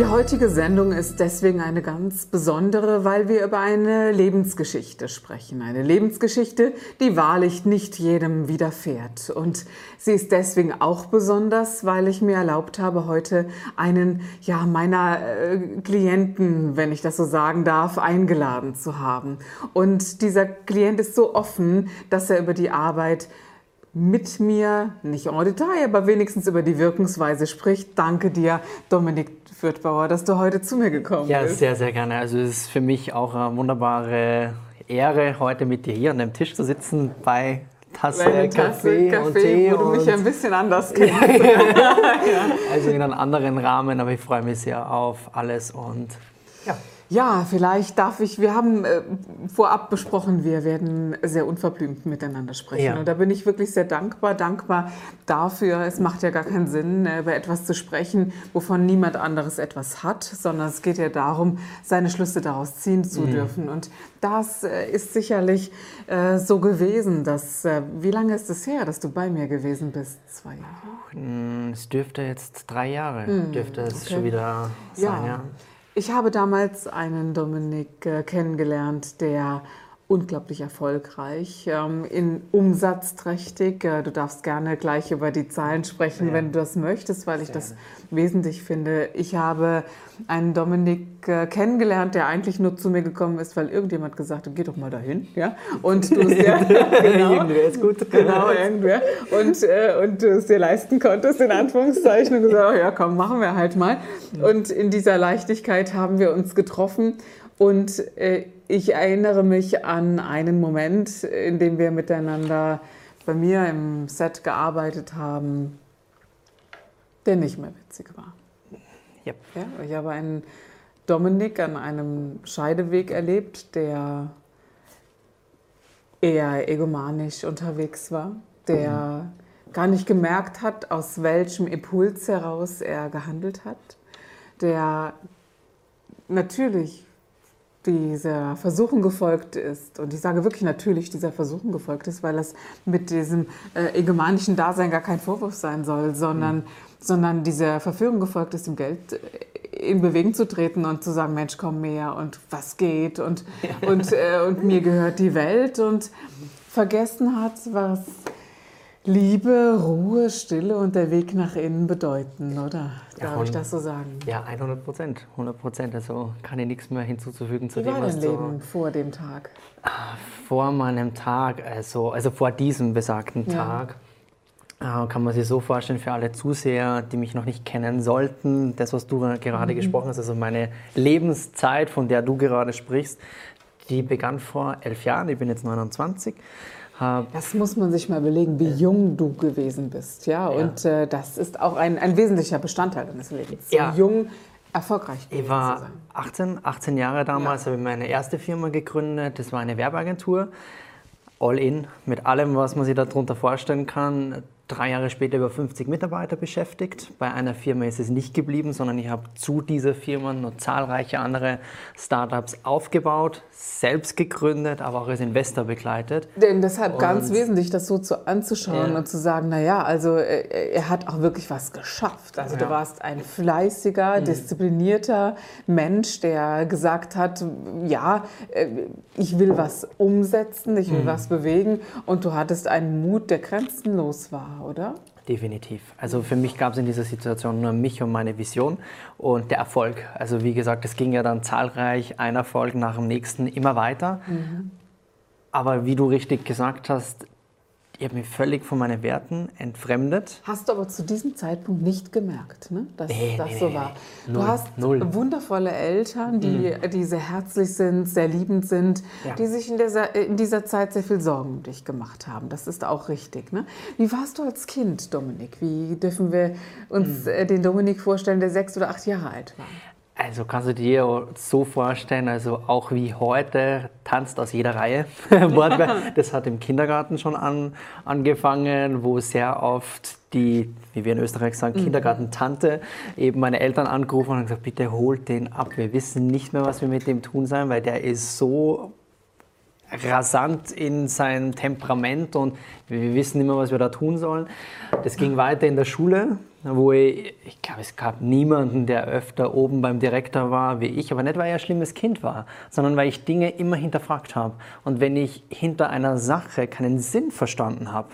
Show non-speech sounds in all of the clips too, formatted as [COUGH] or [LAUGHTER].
Die heutige Sendung ist deswegen eine ganz besondere, weil wir über eine Lebensgeschichte sprechen. Eine Lebensgeschichte, die wahrlich nicht jedem widerfährt. Und sie ist deswegen auch besonders, weil ich mir erlaubt habe, heute einen ja, meiner äh, Klienten, wenn ich das so sagen darf, eingeladen zu haben. Und dieser Klient ist so offen, dass er über die Arbeit mit mir, nicht en Detail, aber wenigstens über die Wirkungsweise spricht. Danke dir, Dominik Fürthbauer, dass du heute zu mir gekommen ja, bist. Ja, sehr, sehr gerne. Also es ist für mich auch eine wunderbare Ehre, heute mit dir hier an dem Tisch zu sitzen bei Tasse, Tasse Kaffee, Kaffee und Tee. Wo du mich ein bisschen anders [LAUGHS] kennst. [LAUGHS] ja. Also in einem anderen Rahmen, aber ich freue mich sehr auf alles und ja. Ja, vielleicht darf ich, wir haben äh, vorab besprochen, wir werden sehr unverblümt miteinander sprechen. Ja. Und da bin ich wirklich sehr dankbar, dankbar dafür. Es macht ja gar keinen Sinn, äh, über etwas zu sprechen, wovon niemand anderes etwas hat, sondern es geht ja darum, seine Schlüsse daraus ziehen zu mhm. dürfen. Und das äh, ist sicherlich äh, so gewesen, dass, äh, wie lange ist es her, dass du bei mir gewesen bist? Zwei Jahre? Es dürfte jetzt drei Jahre, mhm. dürfte es okay. schon wieder sein, ja. ja. Ich habe damals einen Dominik äh, kennengelernt, der unglaublich erfolgreich, ähm, in umsatzträchtig. Äh, du darfst gerne gleich über die Zahlen sprechen, ja. wenn du das möchtest, weil ich das wesentlich finde. Ich habe einen Dominik äh, kennengelernt, der eigentlich nur zu mir gekommen ist, weil irgendjemand gesagt hat, geh doch mal dahin. Ja? Und du [LAUGHS] es ja, genau, irgendwer ist gut. Genau, irgendwer. Und, äh, und du es dir leisten konntest, in Anführungszeichen, und gesagt, oh, ja komm, machen wir halt mal. Und in dieser Leichtigkeit haben wir uns getroffen und äh, ich erinnere mich an einen Moment, in dem wir miteinander bei mir im Set gearbeitet haben, der nicht mehr witzig war. Yep. Ja, ich habe einen Dominik an einem Scheideweg erlebt, der eher egomanisch unterwegs war, der mhm. gar nicht gemerkt hat, aus welchem Impuls heraus er gehandelt hat, der natürlich dieser Versuchung gefolgt ist, und ich sage wirklich natürlich dieser Versuchung gefolgt ist, weil das mit diesem äh, egomanischen Dasein gar kein Vorwurf sein soll, sondern, mhm. sondern dieser Verführung gefolgt ist, im Geld äh, in Bewegung zu treten und zu sagen, Mensch, komm mehr und was geht? Und, und, äh, und mir gehört die Welt. Und vergessen hat, was Liebe, Ruhe, Stille und der Weg nach innen bedeuten, oder? Darf ja, ich das so sagen? Ja, 100 Prozent. 100 Prozent. Also kann ich nichts mehr hinzuzufügen zu Wie dem, war was dein Leben vor dem Tag? Ah, vor meinem Tag, also, also vor diesem besagten. Tag, äh, kann man sich so vorstellen für alle Zuseher, die mich noch nicht kennen sollten, das, was du gerade mhm. gesprochen hast, also meine Lebenszeit, von der du gerade sprichst, die begann vor elf Jahren. Ich bin jetzt 29 das muss man sich mal überlegen, wie jung du gewesen bist. Ja, ja. und äh, das ist auch ein, ein wesentlicher Bestandteil deines Lebens. Ja. Jung, erfolgreich Ich war 18, 18 Jahre damals, ja. habe ich meine erste Firma gegründet. Das war eine Werbeagentur. All in, mit allem, was man sich darunter vorstellen kann drei Jahre später über 50 Mitarbeiter beschäftigt. Bei einer Firma ist es nicht geblieben, sondern ich habe zu dieser Firma noch zahlreiche andere Startups aufgebaut, selbst gegründet, aber auch als Investor begleitet. Denn deshalb und ganz wesentlich, das so zu, anzuschauen ja. und zu sagen, naja, also er, äh, er, hat auch wirklich was geschafft. Also ja. du warst ein fleißiger, mhm. disziplinierter Mensch, der gesagt hat, ja, äh, ich will was umsetzen, ich will mhm. was bewegen und du hattest einen Mut, der grenzenlos war oder? Definitiv. Also für mich gab es in dieser Situation nur mich und meine Vision und der Erfolg. Also wie gesagt, es ging ja dann zahlreich, ein Erfolg nach dem nächsten, immer weiter. Mhm. Aber wie du richtig gesagt hast, ich habe mich völlig von meinen Werten entfremdet. Hast du aber zu diesem Zeitpunkt nicht gemerkt, ne? dass nee, das nee, so nee, war. Du null, hast null. wundervolle Eltern, die, mhm. die sehr herzlich sind, sehr liebend sind, ja. die sich in dieser, in dieser Zeit sehr viel Sorgen um dich gemacht haben. Das ist auch richtig. Ne? Wie warst du als Kind, Dominik? Wie dürfen wir uns mhm. den Dominik vorstellen, der sechs oder acht Jahre alt war? Also kannst du dir so vorstellen, also auch wie heute tanzt aus jeder Reihe. [LAUGHS] das hat im Kindergarten schon an, angefangen, wo sehr oft die, wie wir in Österreich sagen, mhm. Kindergartentante eben meine Eltern angerufen und gesagt, bitte holt den ab. Wir wissen nicht mehr, was wir mit dem tun sollen, weil der ist so rasant in seinem Temperament und wir wissen mehr, was wir da tun sollen. Das ging weiter in der Schule, wo ich, ich glaube, es gab niemanden, der öfter oben beim Direktor war wie ich, aber nicht, weil er ein schlimmes Kind war, sondern weil ich Dinge immer hinterfragt habe. Und wenn ich hinter einer Sache keinen Sinn verstanden habe,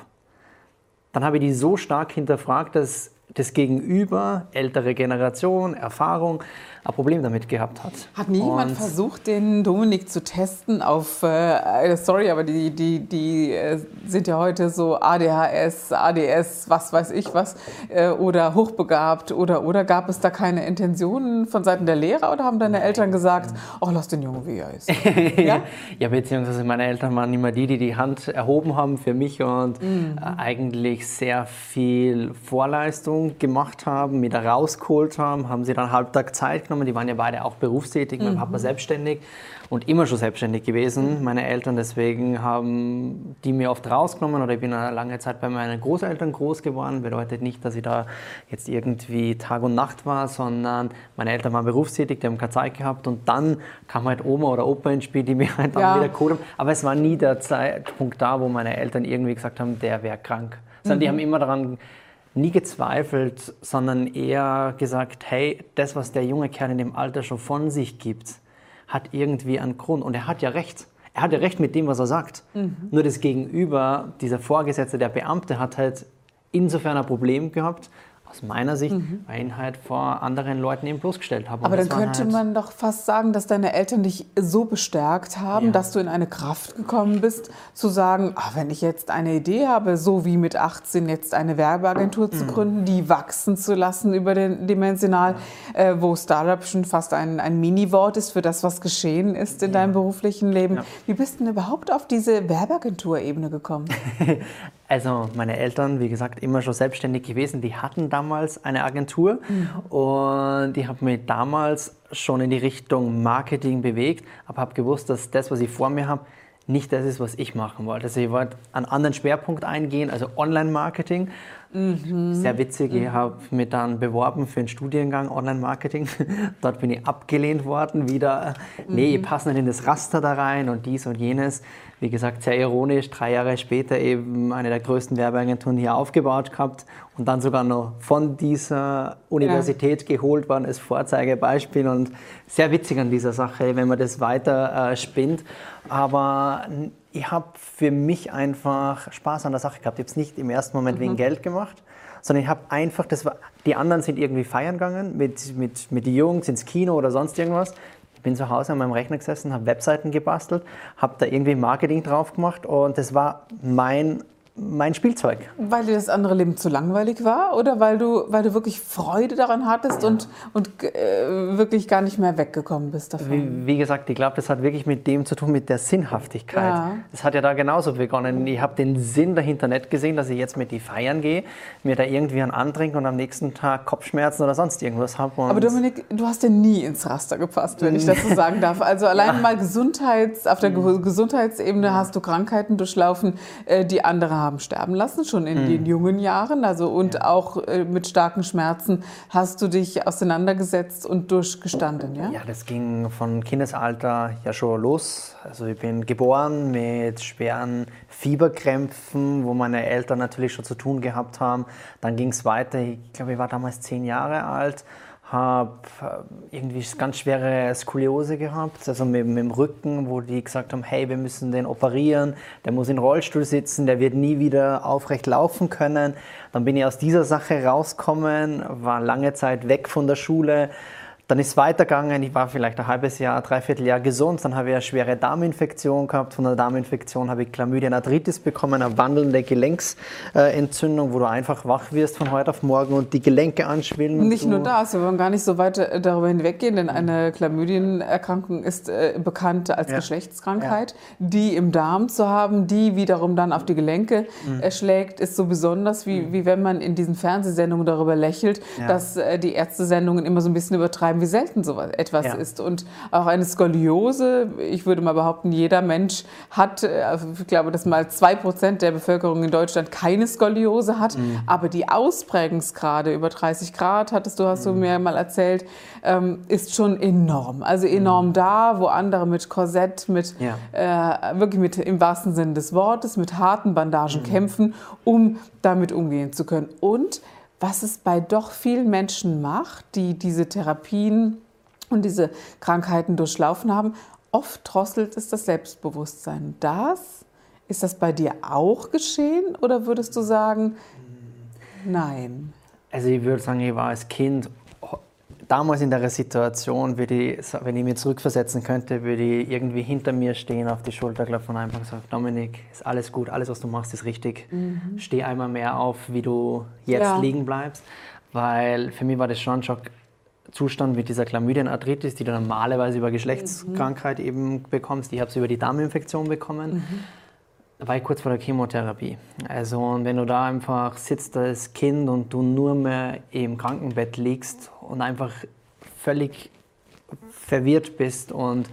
dann habe ich die so stark hinterfragt, dass das Gegenüber, ältere Generation, Erfahrung, ein Problem damit gehabt hat. Hat nie jemand versucht, den Dominik zu testen auf, äh, äh, sorry, aber die, die, die äh, sind ja heute so ADHS, ADS, was weiß ich was, äh, oder hochbegabt oder, oder gab es da keine Intentionen von Seiten der Lehrer oder haben deine Nein. Eltern gesagt, oh, lass den Jungen, wie er ist? [LAUGHS] ja? ja, beziehungsweise meine Eltern waren immer die, die die Hand erhoben haben für mich und mhm. Äh, eigentlich sehr viel Vorleistung gemacht haben, mich da rausgeholt haben, haben sie dann halbtag Zeit genommen genommen. Die waren ja beide auch berufstätig, mein Papa mhm. selbstständig und immer schon selbstständig gewesen, meine Eltern. Deswegen haben die mir oft rausgenommen oder ich bin eine lange Zeit bei meinen Großeltern groß geworden. Bedeutet nicht, dass ich da jetzt irgendwie Tag und Nacht war, sondern meine Eltern waren berufstätig, die haben keine Zeit gehabt und dann kam halt Oma oder Opa ins Spiel, die mir halt dann ja. wieder geholt haben. Aber es war nie der Zeitpunkt da, wo meine Eltern irgendwie gesagt haben, der wäre krank. Sondern mhm. die haben immer daran nie gezweifelt, sondern eher gesagt, hey, das, was der junge Kerl in dem Alter schon von sich gibt, hat irgendwie einen Grund. Und er hat ja recht. Er hat ja recht mit dem, was er sagt. Mhm. Nur das Gegenüber, dieser Vorgesetzte, der Beamte, hat halt insofern ein Problem gehabt, aus meiner Sicht, mhm. halt vor anderen Leuten eben bloßgestellt habe. Aber dann könnte halt man doch fast sagen, dass deine Eltern dich so bestärkt haben, ja. dass du in eine Kraft gekommen bist, zu sagen, ach, wenn ich jetzt eine Idee habe, so wie mit 18 jetzt eine Werbeagentur zu mhm. gründen, die wachsen zu lassen über den Dimensional, ja. äh, wo Startup schon fast ein, ein Mini-Wort ist für das, was geschehen ist in ja. deinem beruflichen Leben. Wie bist du denn überhaupt auf diese Werbeagentur-Ebene gekommen? [LAUGHS] Also meine Eltern, wie gesagt, immer schon selbstständig gewesen. Die hatten damals eine Agentur mhm. und ich habe mich damals schon in die Richtung Marketing bewegt, aber habe gewusst, dass das, was ich vor mir habe, nicht das ist, was ich machen wollte. Also ich wollte einen anderen Schwerpunkt eingehen, also Online-Marketing. Mhm. Sehr witzig, ich mhm. habe mich dann beworben für einen Studiengang Online-Marketing. [LAUGHS] Dort bin ich abgelehnt worden, wieder, nee, ihr mhm. passt nicht in das Raster da rein und dies und jenes wie gesagt, sehr ironisch, drei Jahre später eben eine der größten Werbeagenturen hier aufgebaut gehabt und dann sogar noch von dieser Universität ja. geholt worden als Vorzeigebeispiel und sehr witzig an dieser Sache, wenn man das weiter äh, spinnt. Aber ich habe für mich einfach Spaß an der Sache gehabt. Ich habe es nicht im ersten Moment mhm. wegen Geld gemacht, sondern ich habe einfach, das war, die anderen sind irgendwie feiern gegangen mit, mit, mit den Jungs ins Kino oder sonst irgendwas bin zu Hause an meinem Rechner gesessen, habe Webseiten gebastelt, habe da irgendwie Marketing drauf gemacht und das war mein mein Spielzeug. Weil dir das andere Leben zu langweilig war oder weil du, weil du wirklich Freude daran hattest ja. und, und äh, wirklich gar nicht mehr weggekommen bist davon? Wie, wie gesagt, ich glaube, das hat wirklich mit dem zu tun, mit der Sinnhaftigkeit. Ja. Das hat ja da genauso begonnen. Ich habe den Sinn dahinter nicht gesehen, dass ich jetzt mit die feiern gehe, mir da irgendwie einen antrinke und am nächsten Tag Kopfschmerzen oder sonst irgendwas habe. Aber Dominik, du hast ja nie ins Raster gepasst, wenn ich das so sagen darf. Also [LAUGHS] allein ja. mal Gesundheits, auf der. Gesundheitsebene hast du Krankheiten durchlaufen, äh, die andere haben haben sterben lassen, schon in mhm. den jungen Jahren. Also und ja. auch äh, mit starken Schmerzen hast du dich auseinandergesetzt und durchgestanden, ja? Ja, das ging von Kindesalter ja schon los. Also ich bin geboren mit schweren Fieberkrämpfen, wo meine Eltern natürlich schon zu tun gehabt haben. Dann ging es weiter. Ich glaube, ich war damals zehn Jahre alt habe äh, irgendwie ganz schwere Skoliose gehabt, also mit, mit, dem Rücken, wo die gesagt haben, hey, wir müssen den operieren, der muss in Rollstuhl sitzen, der wird nie wieder aufrecht laufen können. Dann bin ich aus dieser Sache rausgekommen, war lange Zeit weg von der Schule, dann ist es weitergegangen, ich war vielleicht ein halbes Jahr, dreiviertel Jahr gesund, dann habe ich eine schwere Darminfektion gehabt. Von der Darminfektion habe ich Chlamydien Arthritis bekommen, eine wandelnde Gelenksentzündung, wo du einfach wach wirst von heute auf morgen und die Gelenke anschwillen. Nicht nur das, wir wollen gar nicht so weit äh, darüber hinweggehen, denn eine Chlamydienerkrankung ist äh, bekannt als ja. Geschlechtskrankheit. Ja. Die im Darm zu haben, die wiederum dann auf die Gelenke mhm. erschlägt, ist so besonders, wie, mhm. wie wenn man in diesen Fernsehsendungen darüber lächelt, ja. dass äh, die Ärztesendungen immer so ein bisschen übertreiben sagen, wie selten so etwas ja. ist. Und auch eine Skoliose, ich würde mal behaupten, jeder Mensch hat, äh, ich glaube, dass mal zwei Prozent der Bevölkerung in Deutschland keine Skoliose hat. Mhm. Aber die Ausprägungsgrade über 30 Grad, hattest du, hast du mhm. mir mal erzählt, ähm, ist schon enorm. Also enorm mhm. da, wo andere mit Korsett, mit ja. äh, wirklich mit im wahrsten Sinne des Wortes, mit harten Bandagen mhm. kämpfen, um damit umgehen zu können. Und was es bei doch vielen Menschen macht, die diese Therapien und diese Krankheiten durchlaufen haben, oft drosselt es das Selbstbewusstsein. Das ist das bei dir auch geschehen oder würdest du sagen, nein? Also ich würde sagen, ich war als Kind damals in der Situation, würde ich, wenn ich mir zurückversetzen könnte, würde ich irgendwie hinter mir stehen, auf die Schulter klopfen und einfach sagen, Dominik, ist alles gut, alles, was du machst, ist richtig. Mhm. Steh einmal mehr auf, wie du jetzt ja. liegen bleibst. Weil für mich war das schon ein Schockzustand mit dieser Chlamydienarthritis, die du normalerweise über Geschlechtskrankheit mhm. eben bekommst. Ich habe es über die Darminfektion bekommen. Mhm war ich kurz vor der Chemotherapie. Also und wenn du da einfach sitzt als Kind und du nur mehr im Krankenbett liegst und einfach völlig verwirrt bist und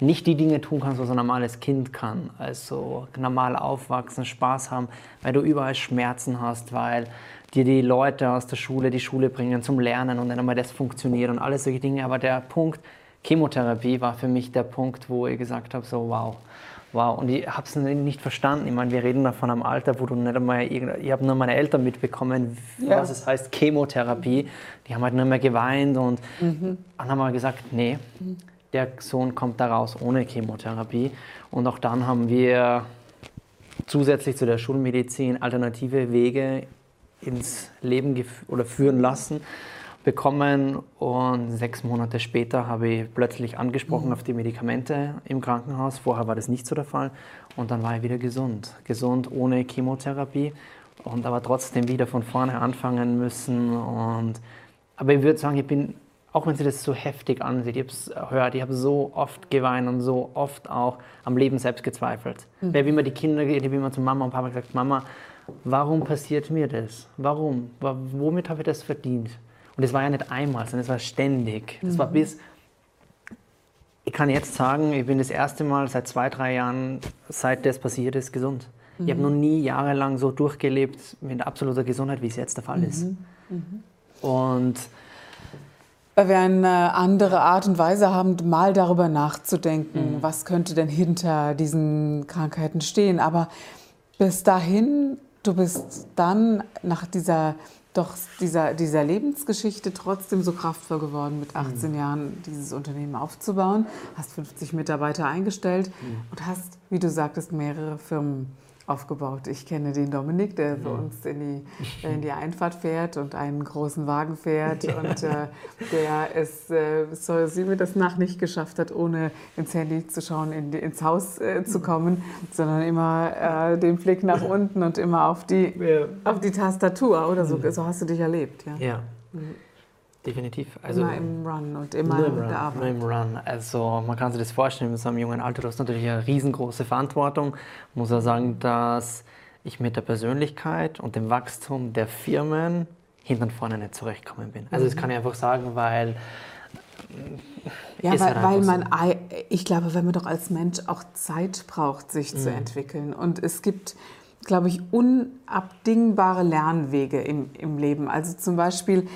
nicht die Dinge tun kannst, was ein normales Kind kann. Also normal aufwachsen, Spaß haben, weil du überall Schmerzen hast, weil dir die Leute aus der Schule die Schule bringen zum Lernen und dann einmal das funktioniert und alles solche Dinge. Aber der Punkt Chemotherapie war für mich der Punkt, wo ich gesagt habe, so wow, Wow, und ich habe es nicht verstanden. Ich meine, wir reden da von einem Alter, wo du nicht einmal, ich habe nur meine Eltern mitbekommen, ja. was es heißt, Chemotherapie. Die haben halt nur mehr geweint und mhm. dann haben wir gesagt, nee, der Sohn kommt da raus ohne Chemotherapie. Und auch dann haben wir zusätzlich zu der Schulmedizin alternative Wege ins Leben oder führen lassen bekommen und sechs Monate später habe ich plötzlich angesprochen mhm. auf die Medikamente im Krankenhaus. Vorher war das nicht so der Fall und dann war ich wieder gesund. Gesund ohne Chemotherapie und aber trotzdem wieder von vorne anfangen müssen. Und, aber ich würde sagen, ich bin, auch wenn sie das so heftig ansieht, ich habe es gehört, ich habe so oft geweint und so oft auch am Leben selbst gezweifelt. Mhm. Weil wie immer die Kinder, wie immer zu Mama und Papa gesagt, Mama, warum passiert mir das? Warum? Womit habe ich das verdient? Und es war ja nicht einmal, sondern es war ständig. Das mhm. war bis, ich kann jetzt sagen, ich bin das erste Mal seit zwei, drei Jahren, seit das passiert ist, gesund. Mhm. Ich habe noch nie jahrelang so durchgelebt mit absoluter Gesundheit, wie es jetzt der Fall ist. Mhm. mhm. Und weil wir eine andere Art und Weise haben, mal darüber nachzudenken, mhm. was könnte denn hinter diesen Krankheiten stehen. Aber bis dahin, du bist dann nach dieser doch dieser, dieser Lebensgeschichte trotzdem so kraftvoll geworden, mit 18 mhm. Jahren dieses Unternehmen aufzubauen. Hast 50 Mitarbeiter eingestellt mhm. und hast, wie du sagtest, mehrere Firmen aufgebaut. Ich kenne den Dominik, der für uns in die, [LAUGHS] in die Einfahrt fährt und einen großen Wagen fährt und äh, der es, äh, so sie mir das nach nicht geschafft hat, ohne ins Handy zu schauen, in die, ins Haus äh, zu kommen, sondern immer äh, den Blick nach unten und immer auf die, ja. auf die Tastatur oder so. Mhm. So hast du dich erlebt, ja. Ja. Mhm. Definitiv. Also immer im Run und immer in der Arbeit. Nur im Run. Also man kann sich das vorstellen, mit so einem jungen Alter, du hast natürlich eine riesengroße Verantwortung. Ich muss ja sagen, dass ich mit der Persönlichkeit und dem Wachstum der Firmen hinten und vorne nicht zurechtgekommen bin. Also das mhm. kann ich einfach sagen, weil ja, weil, halt weil man, so. ich glaube, wenn man doch als Mensch auch Zeit braucht, sich mhm. zu entwickeln. Und es gibt, glaube ich, unabdingbare Lernwege im, im Leben. Also zum Beispiel,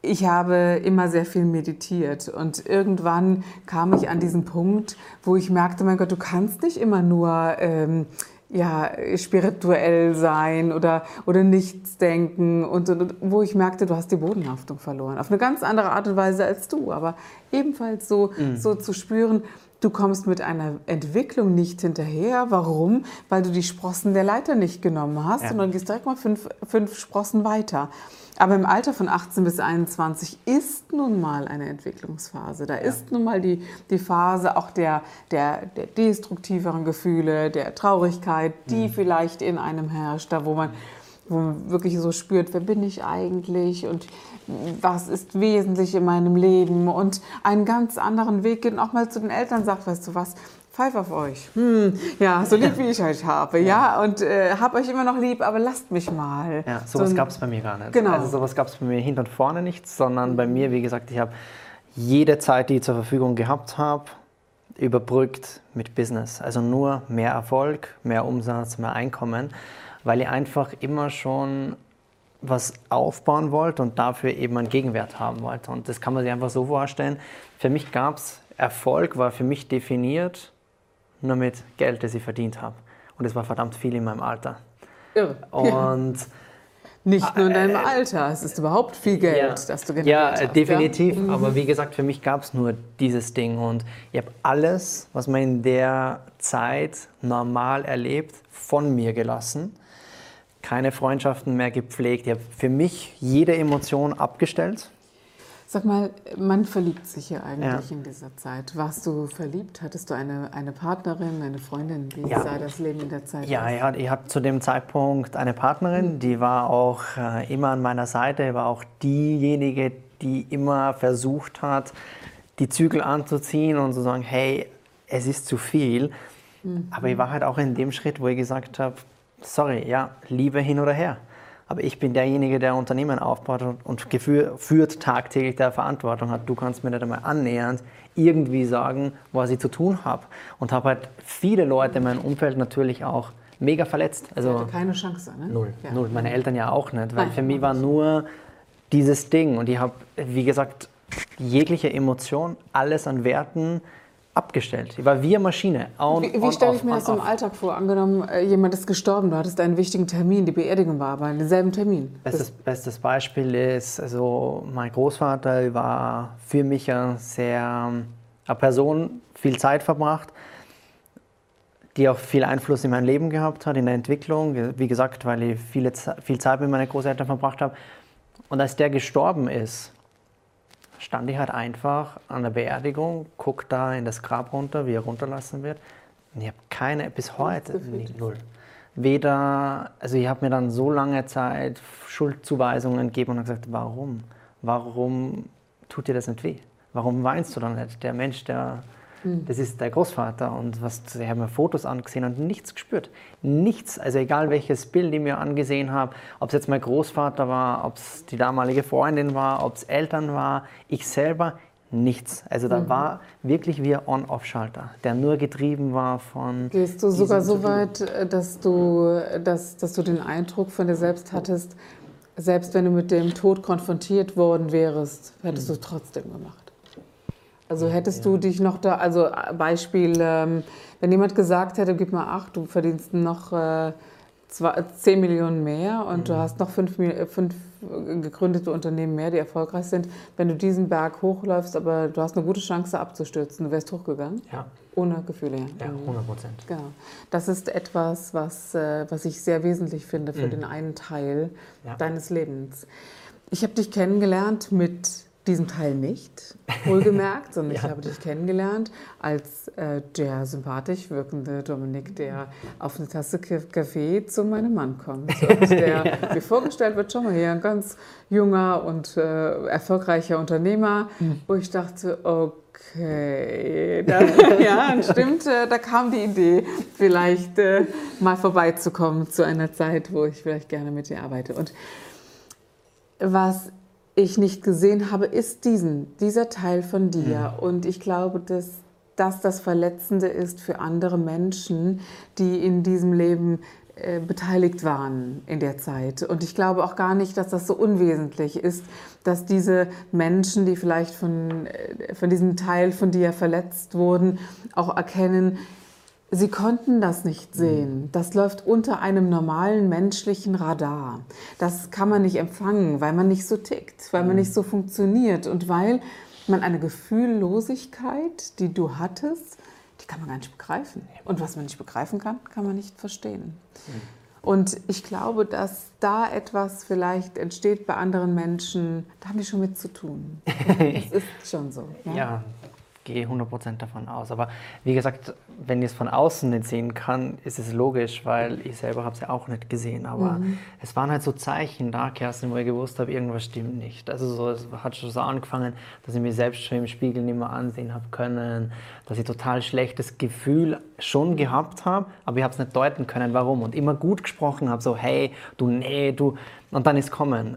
ich habe immer sehr viel meditiert und irgendwann kam ich an diesen Punkt, wo ich merkte, mein Gott, du kannst nicht immer nur ähm, ja, spirituell sein oder, oder nichts denken und, und, wo ich merkte, du hast die Bodenhaftung verloren. Auf eine ganz andere Art und Weise als du, aber ebenfalls so, mhm. so zu spüren, du kommst mit einer Entwicklung nicht hinterher. Warum? Weil du die Sprossen der Leiter nicht genommen hast, ja. sondern gehst direkt mal fünf, fünf Sprossen weiter. Aber im Alter von 18 bis 21 ist nun mal eine Entwicklungsphase. Da ja. ist nun mal die, die Phase auch der, der, der destruktiveren Gefühle, der Traurigkeit, die mhm. vielleicht in einem herrscht, da wo man, wo man wirklich so spürt, wer bin ich eigentlich und was ist wesentlich in meinem Leben und einen ganz anderen Weg geht und auch mal zu den Eltern sagt, weißt du was, Pfeif auf euch. Hm, ja, so lieb wie ich euch habe. Ja, und äh, hab euch immer noch lieb, aber lasst mich mal. Ja, sowas so, gab es bei mir gar nicht. Genau. Also sowas gab es bei mir hinten und vorne nicht, sondern bei mir, wie gesagt, ich habe jede Zeit, die ich zur Verfügung gehabt habe, überbrückt mit Business. Also nur mehr Erfolg, mehr Umsatz, mehr Einkommen, weil ich einfach immer schon was aufbauen wollte und dafür eben einen Gegenwert haben wollte. Und das kann man sich einfach so vorstellen. Für mich gab es Erfolg, war für mich definiert nur mit Geld, das ich verdient habe. Und es war verdammt viel in meinem Alter. Irre. Und [LAUGHS] nicht nur in deinem Alter, es ist überhaupt viel Geld, ja, das du generiert ja, hast. definitiv. Ja? Mhm. Aber wie gesagt, für mich gab es nur dieses Ding. Und ich habe alles, was man in der Zeit normal erlebt, von mir gelassen. Keine Freundschaften mehr gepflegt. Ich habe für mich jede Emotion abgestellt. Sag mal, man verliebt sich ja eigentlich Ja. in dieser Zeit. Warst du verliebt? Hattest du eine, eine Partnerin, eine Freundin? Wie Ja. sah das Leben in der Zeit Ja, aus? ich hatte, ich hatte zu dem Zeitpunkt eine Partnerin, die war auch äh, immer an meiner Seite, war auch diejenige, die immer versucht hat, die Zügel anzuziehen und zu sagen, hey, es ist zu viel. Aber ich war halt auch in dem Schritt, wo ich gesagt habe, sorry, ja, Liebe hin oder her. Aber ich bin derjenige, der Unternehmen aufbaut und, und führt tagtäglich der Verantwortung hat. Du kannst mir nicht einmal annähernd irgendwie sagen, was ich zu tun habe. Und habe halt viele Leute in meinem Umfeld natürlich auch mega verletzt. Also Hatte keine Chance, ne? null, Ja. null. Meine Eltern ja auch nicht, weil Nein, für mich war nur dieses Ding und ich habe, wie gesagt, jegliche Emotion, alles an Werten abgestellt. Ich war wie eine Maschine. On, Wie, wie stelle ich mir das im. Alltag vor? Angenommen, äh, jemand ist gestorben, du hattest einen wichtigen Termin, die Beerdigung war aber an demselben Termin. Bestes, bestes Beispiel ist, also mein Großvater war für mich eine sehr eine Person, viel Zeit verbracht, die auch viel Einfluss in mein Leben gehabt hat, in der Entwicklung. Wie gesagt, weil ich viele, viel Zeit mit meinen Großeltern verbracht habe. Und als der gestorben ist, stand ich halt einfach an der Beerdigung, guck da in das Grab runter, wie er runterlassen wird. Und ich habe keine, bis heute, [LAUGHS] nee, null. Weder, also ich habe mir dann so lange Zeit Schuldzuweisungen gegeben und gesagt, warum? Warum tut dir das nicht weh? Warum weinst du dann nicht? Der Mensch, der, das ist der Großvater und was, ich habe mir Fotos angesehen und nichts gespürt. Nichts, also egal welches Bild ich mir angesehen habe, ob es jetzt mein Großvater war, ob es die damalige Freundin war, ob es Eltern war, ich selber, nichts. Also da war wirklich wie ein On-Off-Schalter, der nur getrieben war von... Gehst du sogar so weit, äh, dass du, dass, dass du den Eindruck von dir selbst hattest, selbst wenn du mit dem Tod konfrontiert worden wärst, hättest du es trotzdem gemacht? Also hättest du dich noch da, also äh, Beispiel, ähm, wenn jemand gesagt hätte, gib mal acht, du verdienst noch äh, zwei, 10 Millionen mehr und du hast noch fünf, äh, fünf äh, gegründete Unternehmen mehr, die erfolgreich sind, wenn du diesen Berg hochläufst, aber du hast eine gute Chance abzustürzen, du wärst hochgegangen, Ja, ohne Gefühle. ja, 100 Prozent. Genau. Das ist etwas, was, was ich sehr wesentlich finde für den einen Teil Ja. deines Lebens. Ich habe dich kennengelernt mit diesem Teil nicht, wohlgemerkt, sondern [LAUGHS] ich Ja. habe dich kennengelernt als äh, der sympathisch wirkende Dominik, der auf eine Tasse Kaffee zu meinem Mann kommt. [LAUGHS] Und der mir vorgestellt wird, schau mal hier, ein ganz junger und äh, erfolgreicher Unternehmer, wo ich dachte, okay, da, [LAUGHS] ja, stimmt, äh, da kam die Idee, vielleicht äh, mal vorbeizukommen zu einer Zeit, wo ich vielleicht gerne mit dir arbeite. Und was ich nicht gesehen habe, ist diesen, dieser Teil von dir. Und ich glaube, dass das das Verletzende ist für andere Menschen, die in diesem Leben äh, beteiligt waren in der Zeit. Und ich glaube auch gar nicht, dass das so unwesentlich ist, dass diese Menschen, die vielleicht von, äh, von diesem Teil von dir verletzt wurden, auch erkennen, Sie konnten das nicht sehen. Das läuft unter einem normalen menschlichen Radar. Das kann man nicht empfangen, weil man nicht so tickt, weil man nicht so funktioniert und weil man eine Gefühllosigkeit, die du hattest, die kann man gar nicht begreifen. Und was man nicht begreifen kann, kann man nicht verstehen. Und ich glaube, dass da etwas vielleicht entsteht bei anderen Menschen, da haben die schon mit zu tun. [LAUGHS] Das ist schon so. Ja, gehe 100% davon aus. Aber wie gesagt, wenn ich es von außen nicht sehen kann, ist es logisch, weil ich selber habe es ja auch nicht gesehen. Aber mhm. es waren halt so Zeichen da, Kerstin, wo ich gewusst habe, irgendwas stimmt nicht. Also so, es hat schon so angefangen, dass ich mich selbst schon im Spiegel nicht mehr ansehen habe können, dass ich total schlechtes Gefühl schon gehabt habe, aber ich habe es nicht deuten können, warum. Und immer gut gesprochen habe, so hey, du, nee, du. Und dann ist kommen.